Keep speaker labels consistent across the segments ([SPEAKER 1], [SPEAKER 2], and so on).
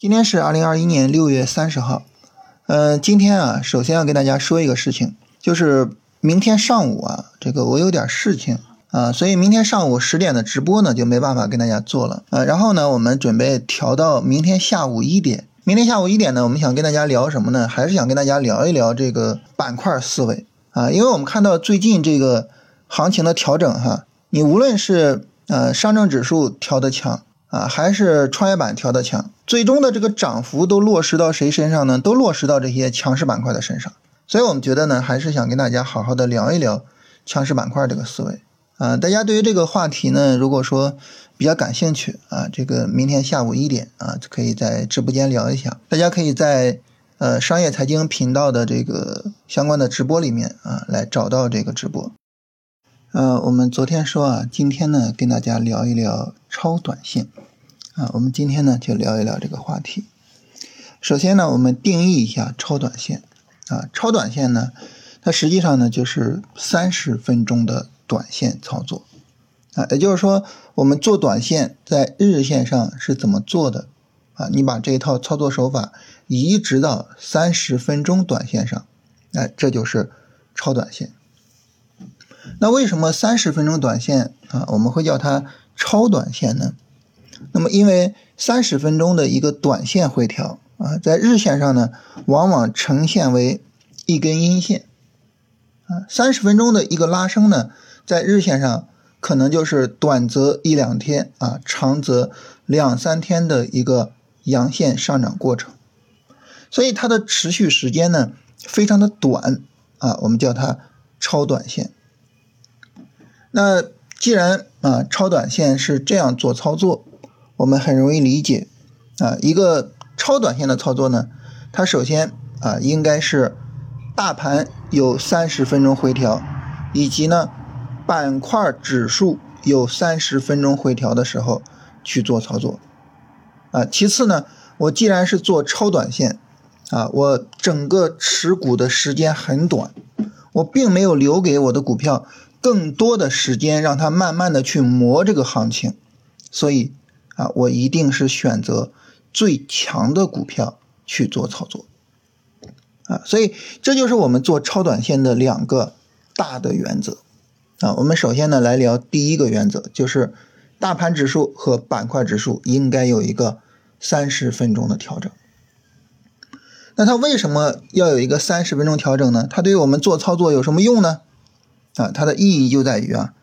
[SPEAKER 1] 今天是二零二一年六月三十号，呃，今天啊，首先要跟大家说一个事情，就是明天上午啊，这个我有点事情啊，所以明天上午十点的直播呢就没办法跟大家做了呃，然后呢，我们准备调到明天下午一点。明天下午一点呢，我们想跟大家聊什么呢？还是想跟大家聊一聊这个板块思维啊，因为我们看到最近这个行情的调整哈，你无论是呃上证指数调的强。啊，还是创业板调的强，最终的这个涨幅都落实到谁身上呢？都落实到这些强势板块的身上。所以我们觉得呢，还是想跟大家好好的聊一聊强势板块这个思维啊。大家对于这个话题呢，如果说比较感兴趣啊，这个明天下午一点啊，可以在直播间聊一下。大家可以在呃商业财经频道的这个相关的直播里面啊，来找到这个直播。呃，我们昨天说啊，今天呢跟大家聊一聊超短线，啊，我们今天呢就聊一聊这个话题。首先呢，我们定义一下超短线，啊，超短线呢，它实际上呢就是三十分钟的短线操作，啊，也就是说我们做短线在日线上是怎么做的，啊，你把这一套操作手法移植到三十分钟短线上，哎，这就是超短线。那为什么三十分钟短线啊，我们会叫它超短线呢？那么因为三十分钟的一个短线回调啊，在日线上呢，往往呈现为一根阴线啊。三十分钟的一个拉升呢，在日线上可能就是短则一两天啊，长则两三天的一个阳线上涨过程，所以它的持续时间呢非常的短啊，我们叫它超短线。那既然啊超短线是这样做操作，我们很容易理解啊一个超短线的操作呢，它首先啊应该是大盘有三十分钟回调，以及呢板块指数有三十分钟回调的时候去做操作啊。其次呢，我既然是做超短线啊，我整个持股的时间很短，我并没有留给我的股票。更多的时间让它慢慢的去磨这个行情，所以啊，我一定是选择最强的股票去做操作，啊，所以这就是我们做超短线的两个大的原则，啊，我们首先呢来聊第一个原则，就是大盘指数和板块指数应该有一个三十分钟的调整。那它为什么要有一个三十分钟调整呢？它对于我们做操作有什么用呢？啊，它的意义就在于啊，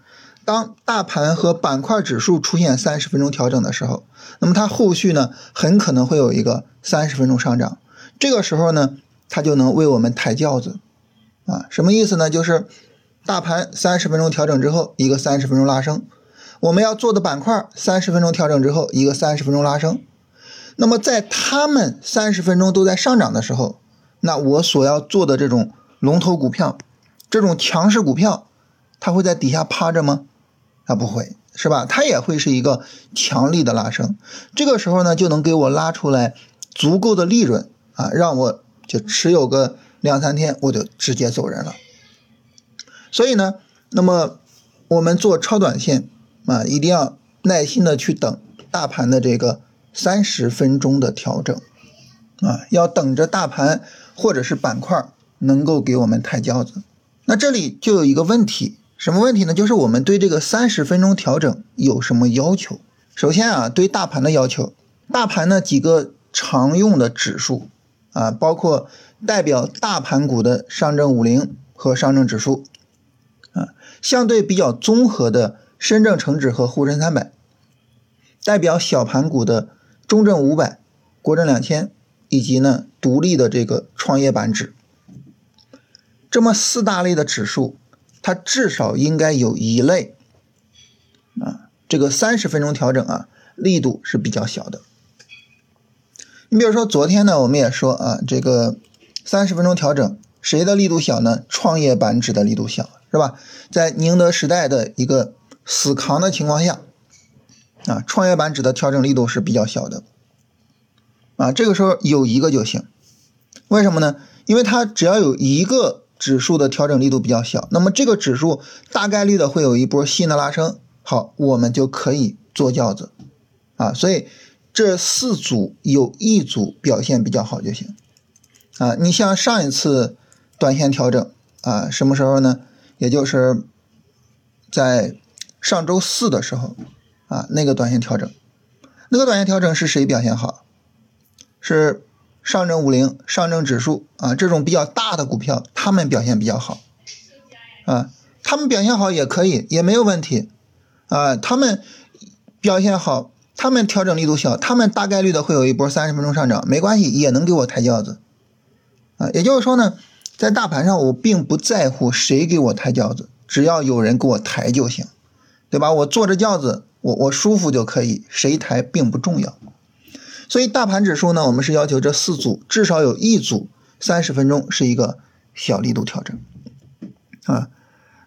[SPEAKER 1] 当大盘和板块指数出现三十分钟调整的时候，那么它后续呢很可能会有一个三十分钟上涨，这个时候呢，它就能为我们抬轿子，啊，什么意思呢？就是大盘三十分钟调整之后，一个三十分钟拉升，我们要做的板块三十分钟调整之后，一个三十分钟拉升，那么在他们三十分钟都在上涨的时候，那我所要做的这种龙头股票。这种强势股票，它会在底下趴着吗？它不会，是吧？它也会是一个强力的拉升。这个时候呢，就能给我拉出来足够的利润啊，让我就持有个两三天，我就直接走人了。所以呢，那么我们做超短线啊，一定要耐心的去等大盘的这个三十分钟的调整啊，要等着大盘或者是板块能够给我们抬轿子。那这里就有一个问题，什么问题呢？就是我们对这个三十分钟调整有什么要求？首先啊，对大盘的要求，大盘呢几个常用的指数啊，包括代表大盘股的上证五零和上证指数啊，相对比较综合的深证成指和沪深三百，代表小盘股的中证五百、国证两千，以及呢独立的这个创业板指。这么四大类的指数，它至少应该有一类啊，这个三十分钟调整啊，力度是比较小的。你比如说昨天呢，我们也说啊，这个三十分钟调整谁的力度小呢？创业板指的力度小，是吧？在宁德时代的一个死扛的情况下，啊，创业板指的调整力度是比较小的，啊，这个时候有一个就行。为什么呢？因为它只要有一个。指数的调整力度比较小，那么这个指数大概率的会有一波新的拉升，好，我们就可以做轿子啊。所以这四组有一组表现比较好就行。啊，你像上一次短线调整啊，什么时候呢？也就是在上周四的时候啊，那个短线调整，那个短线调整是谁表现好？是上证五零、上证指数啊这种比较大的股票，他们表现比较好啊，他们表现好也可以，也没有问题啊，他们表现好，他们调整力度小，他们大概率的会有一波三十分钟上涨，没关系，也能给我抬轿子。啊，也就是说呢，在大盘上我并不在乎谁给我抬轿子，只要有人给我抬就行，对吧？我坐着轿子，我我舒服就可以，谁抬并不重要。所以大盘指数呢，我们是要求这四组至少有一组三十分钟是一个小力度调整啊。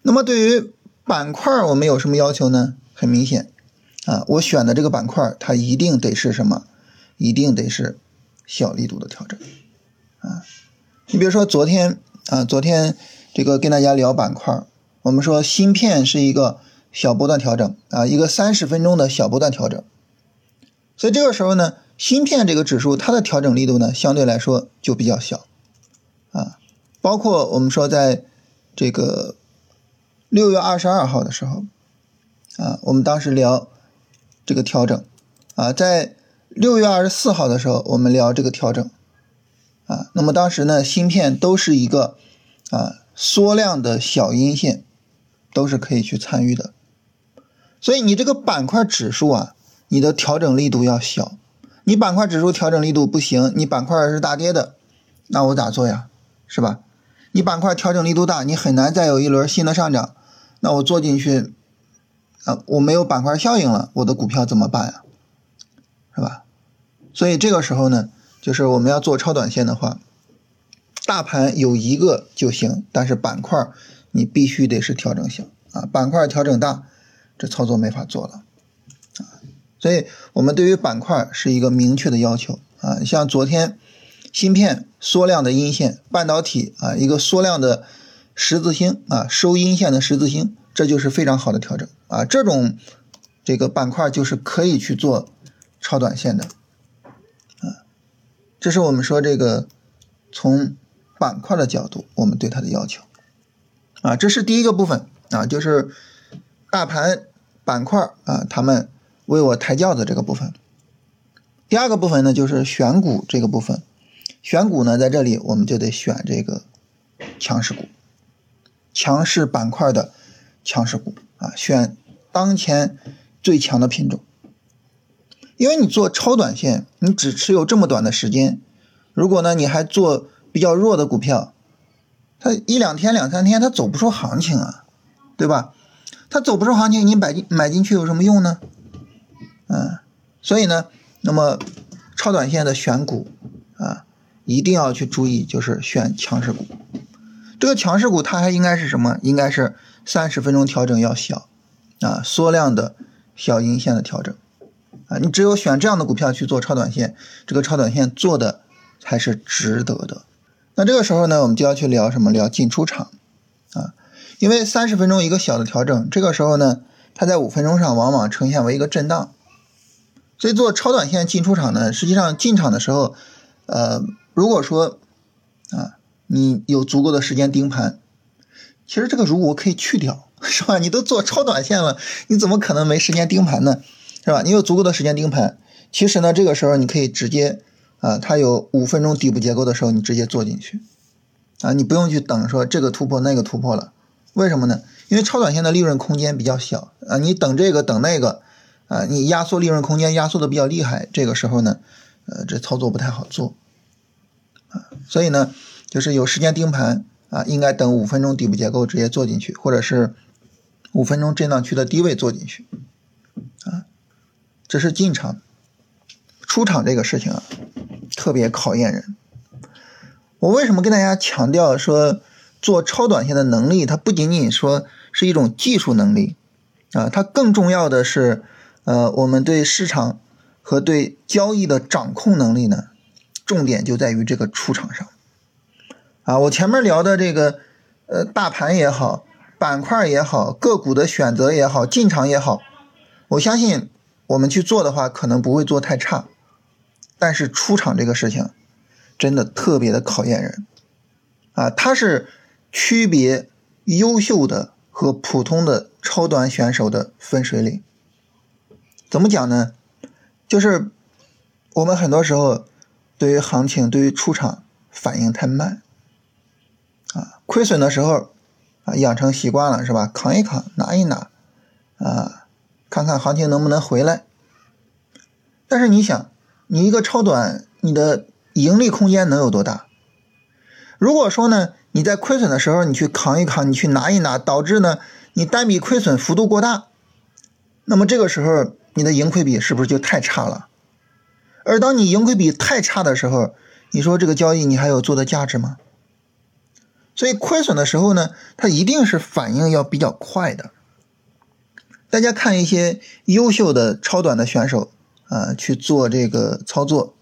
[SPEAKER 1] 那么对于板块我们有什么要求呢？很明显啊，我选的这个板块它一定得是什么？一定得是小力度的调整啊。你比如说昨天啊，昨天这个跟大家聊板块，我们说芯片是一个小波段调整啊，一个三十分钟的小波段调整。所以这个时候呢，芯片这个指数它的调整力度呢，相对来说就比较小啊。包括我们说在这个六月二十二号的时候啊，我们当时聊这个调整啊，在六月二十四号的时候，我们聊这个调整。啊，那么当时呢，芯片都是一个啊缩量的小阴线，都是可以去参与的。所以你这个板块指数啊，你的调整力度要小。你板块指数调整力度不行，你板块是大跌的，那我咋做呀？是吧？你板块调整力度大，你很难再有一轮新的上涨。那我做进去啊，我没有板块效应了，我的股票怎么办呀？是吧？所以这个时候呢？就是我们要做超短线的话，大盘有一个就行，但是板块你必须得是调整型啊，板块调整大，这操作没法做了。所以我们对于板块是一个明确的要求啊，像昨天芯片缩量的阴线，半导体啊一个缩量的十字星啊收阴线的十字星，这就是非常好的调整啊，这种这个板块就是可以去做超短线的啊。这是我们说这个从板块的角度，我们对它的要求啊，这是第一个部分啊，就是大盘板块啊，他们为我抬轿子这个部分。第二个部分呢，就是选股这个部分，选股呢，在这里我们就得选这个强势股，强势板块的强势股啊，选当前最强的品种。因为你做超短线，你只持有这么短的时间，如果呢你还做比较弱的股票，它一两天两三天它走不出行情啊，对吧？它走不出行情，你买进买进去有什么用呢？嗯，所以呢，那么超短线的选股啊，一定要去注意，就是选强势股。这个强势股它还应该是什么？应该是三十分钟调整要小啊，缩量的小阴线的调整。啊，你只有选这样的股票去做超短线，这个超短线做的才是值得的。那这个时候呢，我们就要去聊什么？聊进出场啊，因为三十分钟一个小的调整，这个时候呢，它在五分钟上往往呈现为一个震荡。所以做超短线进出场呢，实际上进场的时候，呃，如果说啊，你有足够的时间盯盘，其实这个如果可以去掉，是吧？你都做超短线了，你怎么可能没时间盯盘呢？是吧？你有足够的时间盯盘，其实呢，这个时候你可以直接啊，它有五分钟底部结构的时候，你直接做进去啊，你不用去等说这个突破那个突破了，为什么呢？因为超短线的利润空间比较小啊，你等这个等那个啊，你压缩利润空间压缩的比较厉害，这个时候呢，呃，这操作不太好做啊，所以呢，就是有时间盯盘啊，应该等五分钟底部结构直接做进去，或者是五分钟震荡区的低位做进去啊。这是进场，出场这个事情啊，特别考验人。我为什么跟大家强调说做超短线的能力，它不仅仅说是一种技术能力啊，它更重要的是，呃，我们对市场和对交易的掌控能力呢，重点就在于这个出场上。啊，我前面聊的这个，呃，大盘也好，板块也好，个股的选择也好，进场也好，我相信。我们去做的话，可能不会做太差但是出场这个事情真的特别的考验人啊，它是区别优秀的和普通的超短选手的分水岭。怎么讲呢？就是我们很多时候对于行情、对于出场反应太慢啊，亏损的时候啊养成习惯了是吧？扛一扛，拿一拿啊，看看行情能不能回来。但是你想，你一个超短，你的盈利空间能有多大？如果说呢，你在亏损的时候，你去扛一扛，你去拿一拿，导致呢你单笔亏损幅度过大，那么这个时候你的盈亏比是不是就太差了？而当你盈亏比太差的时候，你说这个交易你还有做的价值吗？所以亏损的时候呢，它一定是反应要比较快的。大家看一些优秀的超短的选手。啊，去做这个操作，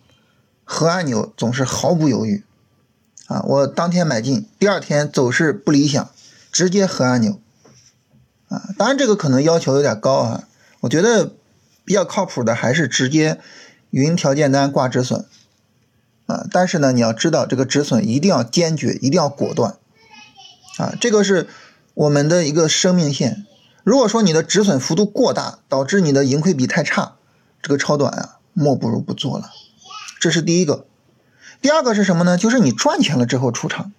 [SPEAKER 1] 核按钮总是毫不犹豫。啊，我当天买进，第二天走势不理想，直接核按钮。啊，当然这个可能要求有点高啊，我觉得比较靠谱的还是直接云条件单挂止损。啊，但是呢，你要知道这个止损一定要坚决，一定要果断。啊，这个是我们的一个生命线。如果说你的止损幅度过大，导致你的盈亏比太差。这个超短啊，莫不如不做了。这是第一个。第二个是什么呢？就是你赚钱了之后出场。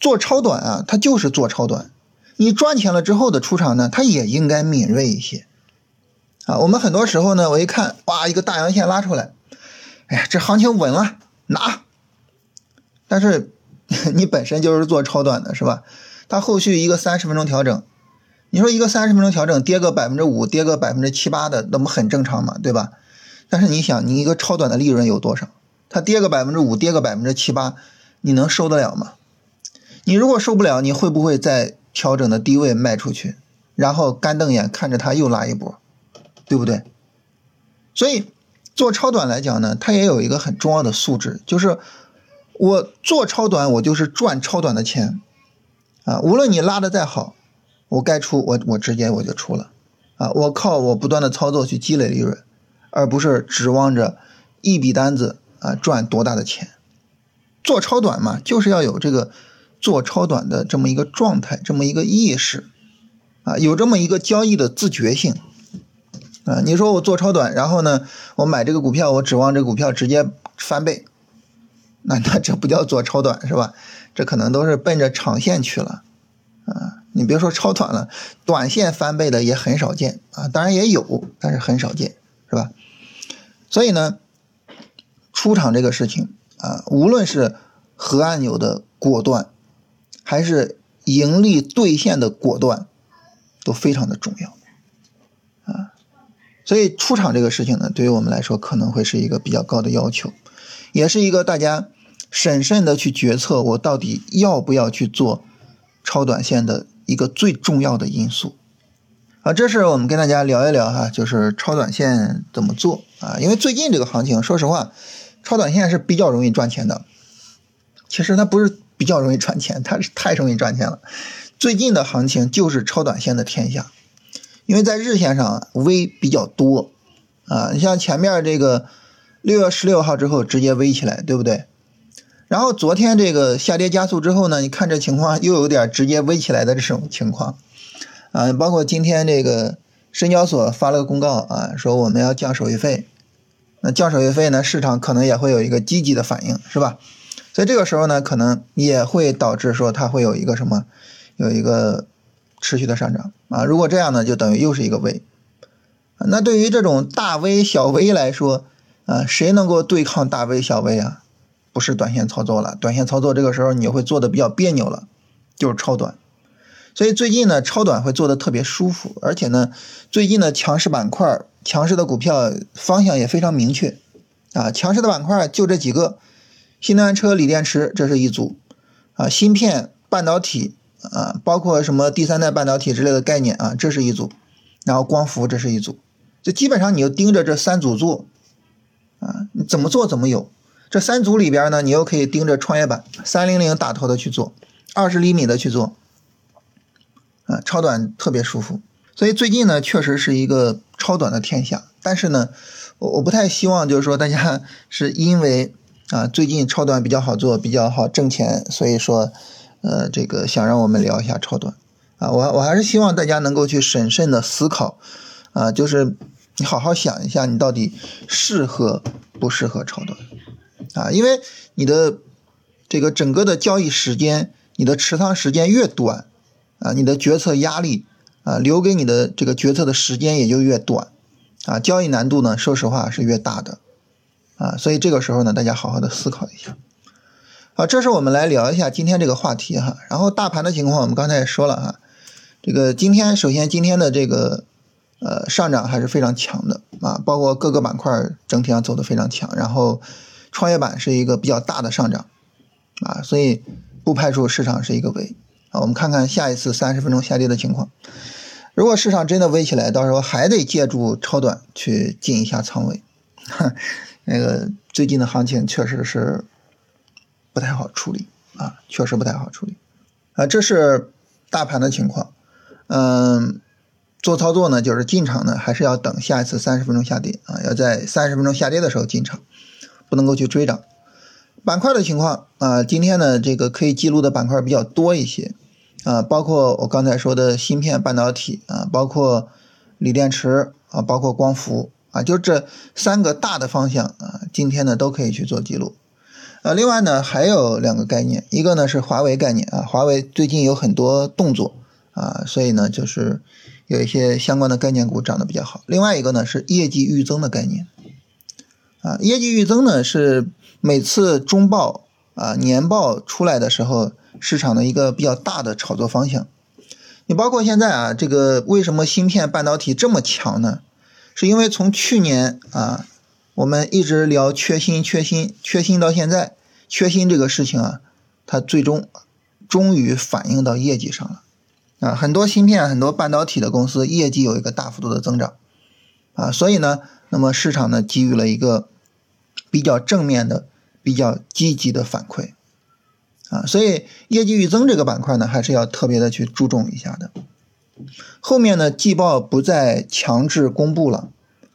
[SPEAKER 1] 做超短啊，它就是做超短。你赚钱了之后的出场呢，它也应该敏锐一些。啊，我们很多时候呢，我一看，哇，一个大阳线拉出来，哎呀，这行情稳了，拿。但是 你本身就是做超短的，是吧？它后续一个三十分钟调整。你说一个三十分钟调整跌个百分之五，跌个百分之七八的，那不很正常嘛，对吧？但是你想，你一个超短的利润有多少？它跌个百分之五，跌个百分之七八，你能受得了吗？你如果受不了，你会不会在调整的低位卖出去，然后干瞪眼看着它又拉一波，对不对？所以做超短来讲呢，它也有一个很重要的素质，就是我做超短，我就是赚超短的钱啊，无论你拉的再好。我该出我我直接我就出了，啊，我靠我不断的操作去积累利润，而不是指望着一笔单子啊赚多大的钱。做超短嘛，就是要有这个做超短的这么一个状态，这么一个意识，啊，有这么一个交易的自觉性，啊，你说我做超短，然后呢，我买这个股票，我指望这股票直接翻倍，那那这不叫做超短是吧？这可能都是奔着长线去了，啊。你别说超短了，短线翻倍的也很少见啊，当然也有，但是很少见，是吧？所以呢，出场这个事情啊，无论是核按钮的果断，还是盈利兑现的果断，都非常的重要。所以出场这个事情呢，对于我们来说可能会是一个比较高的要求，也是一个大家审慎的去决策，我到底要不要去做超短线的。一个最重要的因素，啊，这是我们跟大家聊一聊哈，就是超短线怎么做啊？因为最近这个行情，说实话，超短线是比较容易赚钱的。其实它不是比较容易赚钱，它是太容易赚钱了。最近的行情就是超短线的天下，因为在日线上 V 比较多啊。你像前面这个六月十六号之后直接 V 起来，对不对？然后昨天这个下跌加速之后呢，你看这情况又有点直接微起来的这种情况，啊，包括今天这个深交所发了个公告啊，说我们要降手续费，那降手续费呢，市场可能也会有一个积极的反应，是吧？所以这个时候呢，可能也会导致说它会有一个什么，有一个持续的上涨啊。如果这样呢，就等于又是一个 V，那对于这种大 V 小 V 来说，啊，谁能够对抗大 V 小 V 啊？不是短线操作了，短线操作这个时候你会做的比较别扭了，就是超短。所以最近呢，超短会做的特别舒服，而且呢，最近的强势板块、强势的股票方向也非常明确啊。强势的板块就这几个：新能源车、锂电池，这是一组啊；芯片、半导体啊，包括什么第三代半导体之类的概念啊，这是一组；然后光伏，这是一组。就基本上你就盯着这三组做啊，你怎么做怎么有。这三组里边呢，你又可以盯着创业板三零零打头的去做，二十厘米的去做，啊，超短特别舒服。所以最近呢，确实是一个超短的天下但是呢，我我不太希望就是说大家 是因为啊最近超短比较好做，比较好挣钱，所以说呃这个想让我们聊一下超短。啊，我我还是希望大家能够去审慎的思考啊，就是你好好想一下，你到底适合不适合超短。啊，因为你的这个整个的交易时间，你的持仓时间越短啊，你的决策压力。啊，留给你的这个决策的时间也就越短，啊，交易难度呢，说实话是越大的，啊，所以这个时候呢，大家好好的思考一下，好，这是我们来聊一下今天这个话题哈。然后大盘的情况，我们刚才也说了哈，这个今天首先今天的这个呃上涨还是非常强的啊，包括各个板块整体上走的非常强，然后创业板是一个比较大的上涨，啊，所以不排除市场是一个围。啊，我们看看下一次三十分钟下跌的情况。如果市场真的微起来，到时候还得借助超短去进一下仓位。那个最近的行情确实是不太好处理啊，确实不太好处理啊。这是大盘的情况。嗯，做操作呢，就是进场呢，还是要等下一次三十分钟下跌啊，要在三十分钟下跌的时候进场，不能够去追涨。板块的情况啊，今天呢，这个可以记录的板块比较多一些。啊，包括我刚才说的芯片半导体啊，包括锂电池啊，包括光伏啊，就这三个大的方向啊，今天呢都可以去做记录。呃，另外呢还有两个概念，一个呢是华为概念啊，华为最近有很多动作啊，所以呢就是有一些相关的概念股涨得比较好。另外一个呢是业绩预增的概念啊，业绩预增呢是每次中报啊年报出来的时候。市场的一个比较大的炒作方向，你包括现在啊，这个为什么芯片半导体这么强呢？是因为从去年啊，我们一直聊缺芯、缺芯、缺芯到现在，缺芯这个事情啊，它最终终于反映到业绩上了啊，很多芯片、很多半导体的公司业绩有一个大幅度的增长啊，所以呢，那么市场呢给予了一个比较正面的、比较积极的反馈。啊，所以业绩预增这个板块呢，还是要特别的去注重一下的。后面呢，季报不再强制公布了，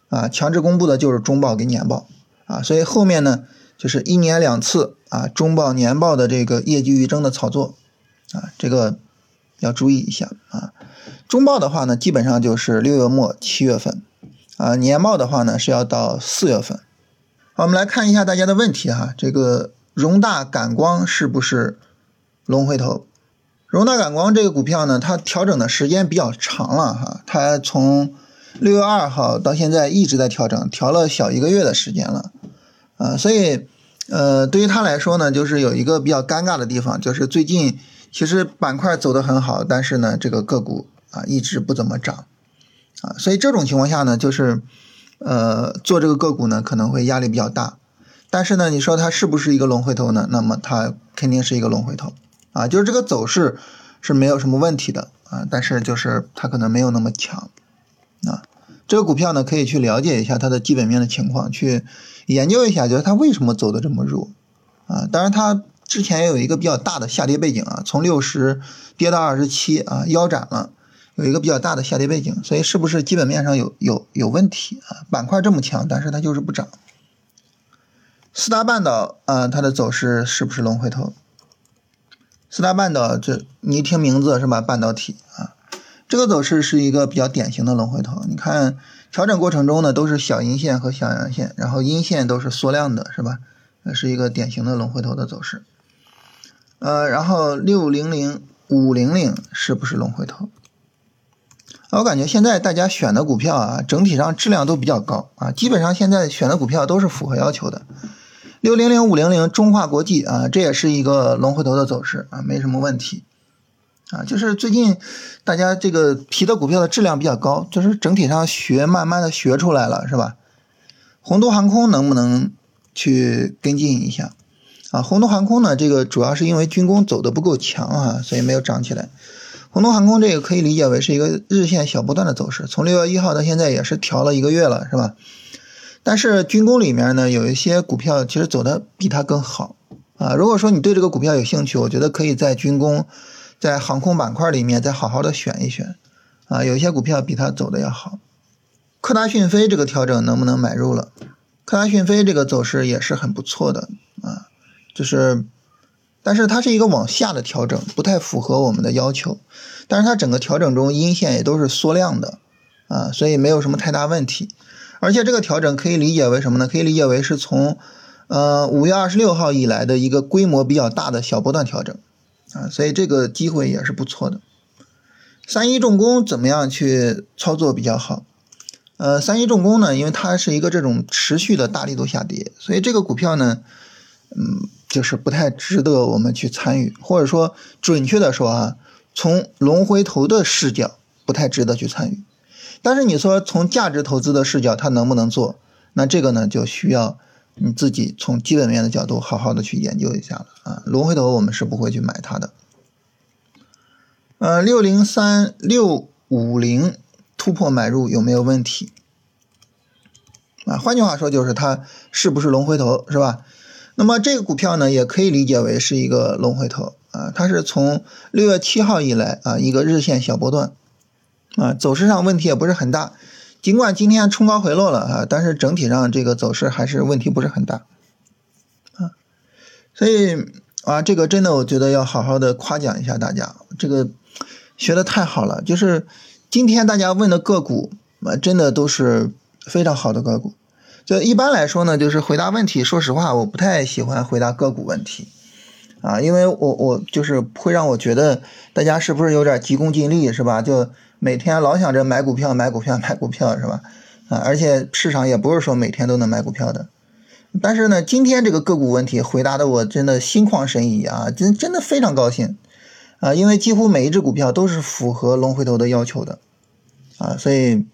[SPEAKER 1] 啊，强制公布的就是中报跟年报，啊，所以后面呢，就是一年两次啊，中报年报的这个业绩预增的操作，啊，这个要注意一下啊。中报的话呢，基本上就是六月末七月份，啊，年报的话呢是要到四月份。好，我们来看一下大家的问题哈，这个。荣大感光是不是龙回头？荣大感光这个股票呢，它调整的时间比较长了哈，它从六月二号到现在一直在调整，调了小一个月的时间了，啊，所以呃，对于它来说呢，就是有一个比较尴尬的地方，就是最近其实板块走得很好，但是呢，这个个股啊一直不怎么涨，啊，所以这种情况下呢，就是呃做这个个股呢可能会压力比较大。但是呢，你说它是不是一个龙回头呢？那么它肯定是一个龙回头啊，就是这个走势是没有什么问题的啊，但是就是它可能没有那么强。这个股票呢，可以去了解一下它的基本面的情况，去研究一下，就是它为什么走的这么弱啊。当然，它之前也有一个比较大的下跌背景啊，从六十跌到二十七啊，腰斩了，有一个比较大的下跌背景，所以是不是基本面上有有有问题啊？板块这么强，但是它就是不涨。四大半岛啊，它的走势是不是龙回头？四大半岛，这你一听名字是吧？半导体啊，这个走势是一个比较典型的龙回头。你看调整过程中呢，都是小阴线和小阳线，然后阴线都是缩量的，是吧？是一个典型的龙回头的走势。呃，然后六零零五零零是不是龙回头？我感觉现在大家选的股票啊，整体上质量都比较高啊，基本上现在选的股票都是符合要求的。六零零五零零中化国际啊，这也是一个龙回头的走势啊，没什么问题啊。就是最近大家这个提的股票的质量比较高，就是整体上学慢慢的学出来了，是吧？宏都航空能不能去跟进一下啊？宏都航空呢，这个主要是因为军工走的不够强啊，所以没有涨起来。宏东航空这个可以理解为是一个日线小波段的走势，从六月一号到现在也是调了一个月了，是吧？但是军工里面呢，有一些股票其实走的比它更好啊。如果说你对这个股票有兴趣，我觉得可以在军工、在航空板块里面再好好的选一选啊。有一些股票比它走的要好科大讯飞这个调整能不能买入了？科大讯飞这个走势也是很不错的啊，就是，但是它是一个往下的调整，不太符合我们的要求。但是它整个调整中阴线也都是缩量的啊，所以没有什么太大问题。而且这个调整可以理解为什么呢？可以理解为是从呃五月二十六号以来的一个规模比较大的小波段调整啊，所以这个机会也是不错的。三一重工怎么样去操作比较好？呃，三一重工呢，因为它是一个这种持续的大力度下跌，所以这个股票呢，嗯，就是不太值得我们去参与，或者说准确的说啊，从龙回头的视角不太值得去参与。但是你说从价值投资的视角，它能不能做？那这个呢，就需要你自己从基本面的角度好好的去研究一下了啊。龙回头我们是不会去买它的。呃，六零三六五零突破买入有没有问题？啊，换句话说就是它是不是龙回头是吧？那么这个股票呢，也可以理解为是一个龙回头啊，它是从六月七号以来啊一个日线小波段。啊，走势上问题也不是很大，尽管今天冲高回落了啊，但是整体上这个走势还是问题不是很大，啊，所以啊，这个真的我觉得要好好的夸奖一下大家，这个学的太好了，就是今天大家问的个股啊，真的都是非常好的个股。就一般来说呢，就是回答问题，说实话，我不太喜欢回答个股问题。啊，因为我我就是会让我觉得大家是不是有点急功近利，是吧？就每天老想着买股票、买股票、买股票，是吧？啊，而且市场也不是说每天都能买股票的。但是呢，今天这个个股问题回答的我真的心旷神怡啊，真真的非常高兴啊，因为几乎每一只股票都是符合龙回头的要求的啊，所以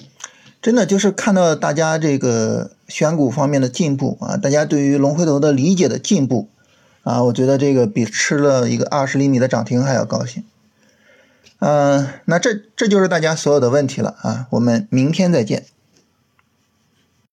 [SPEAKER 1] 真的就是看到大家这个选股方面的进步啊，大家对于龙回头的理解的进步。啊，我觉得这个比吃了一个二十厘米的涨停还要高兴。嗯，那这这就是大家所有的问题了啊，我们明天再见。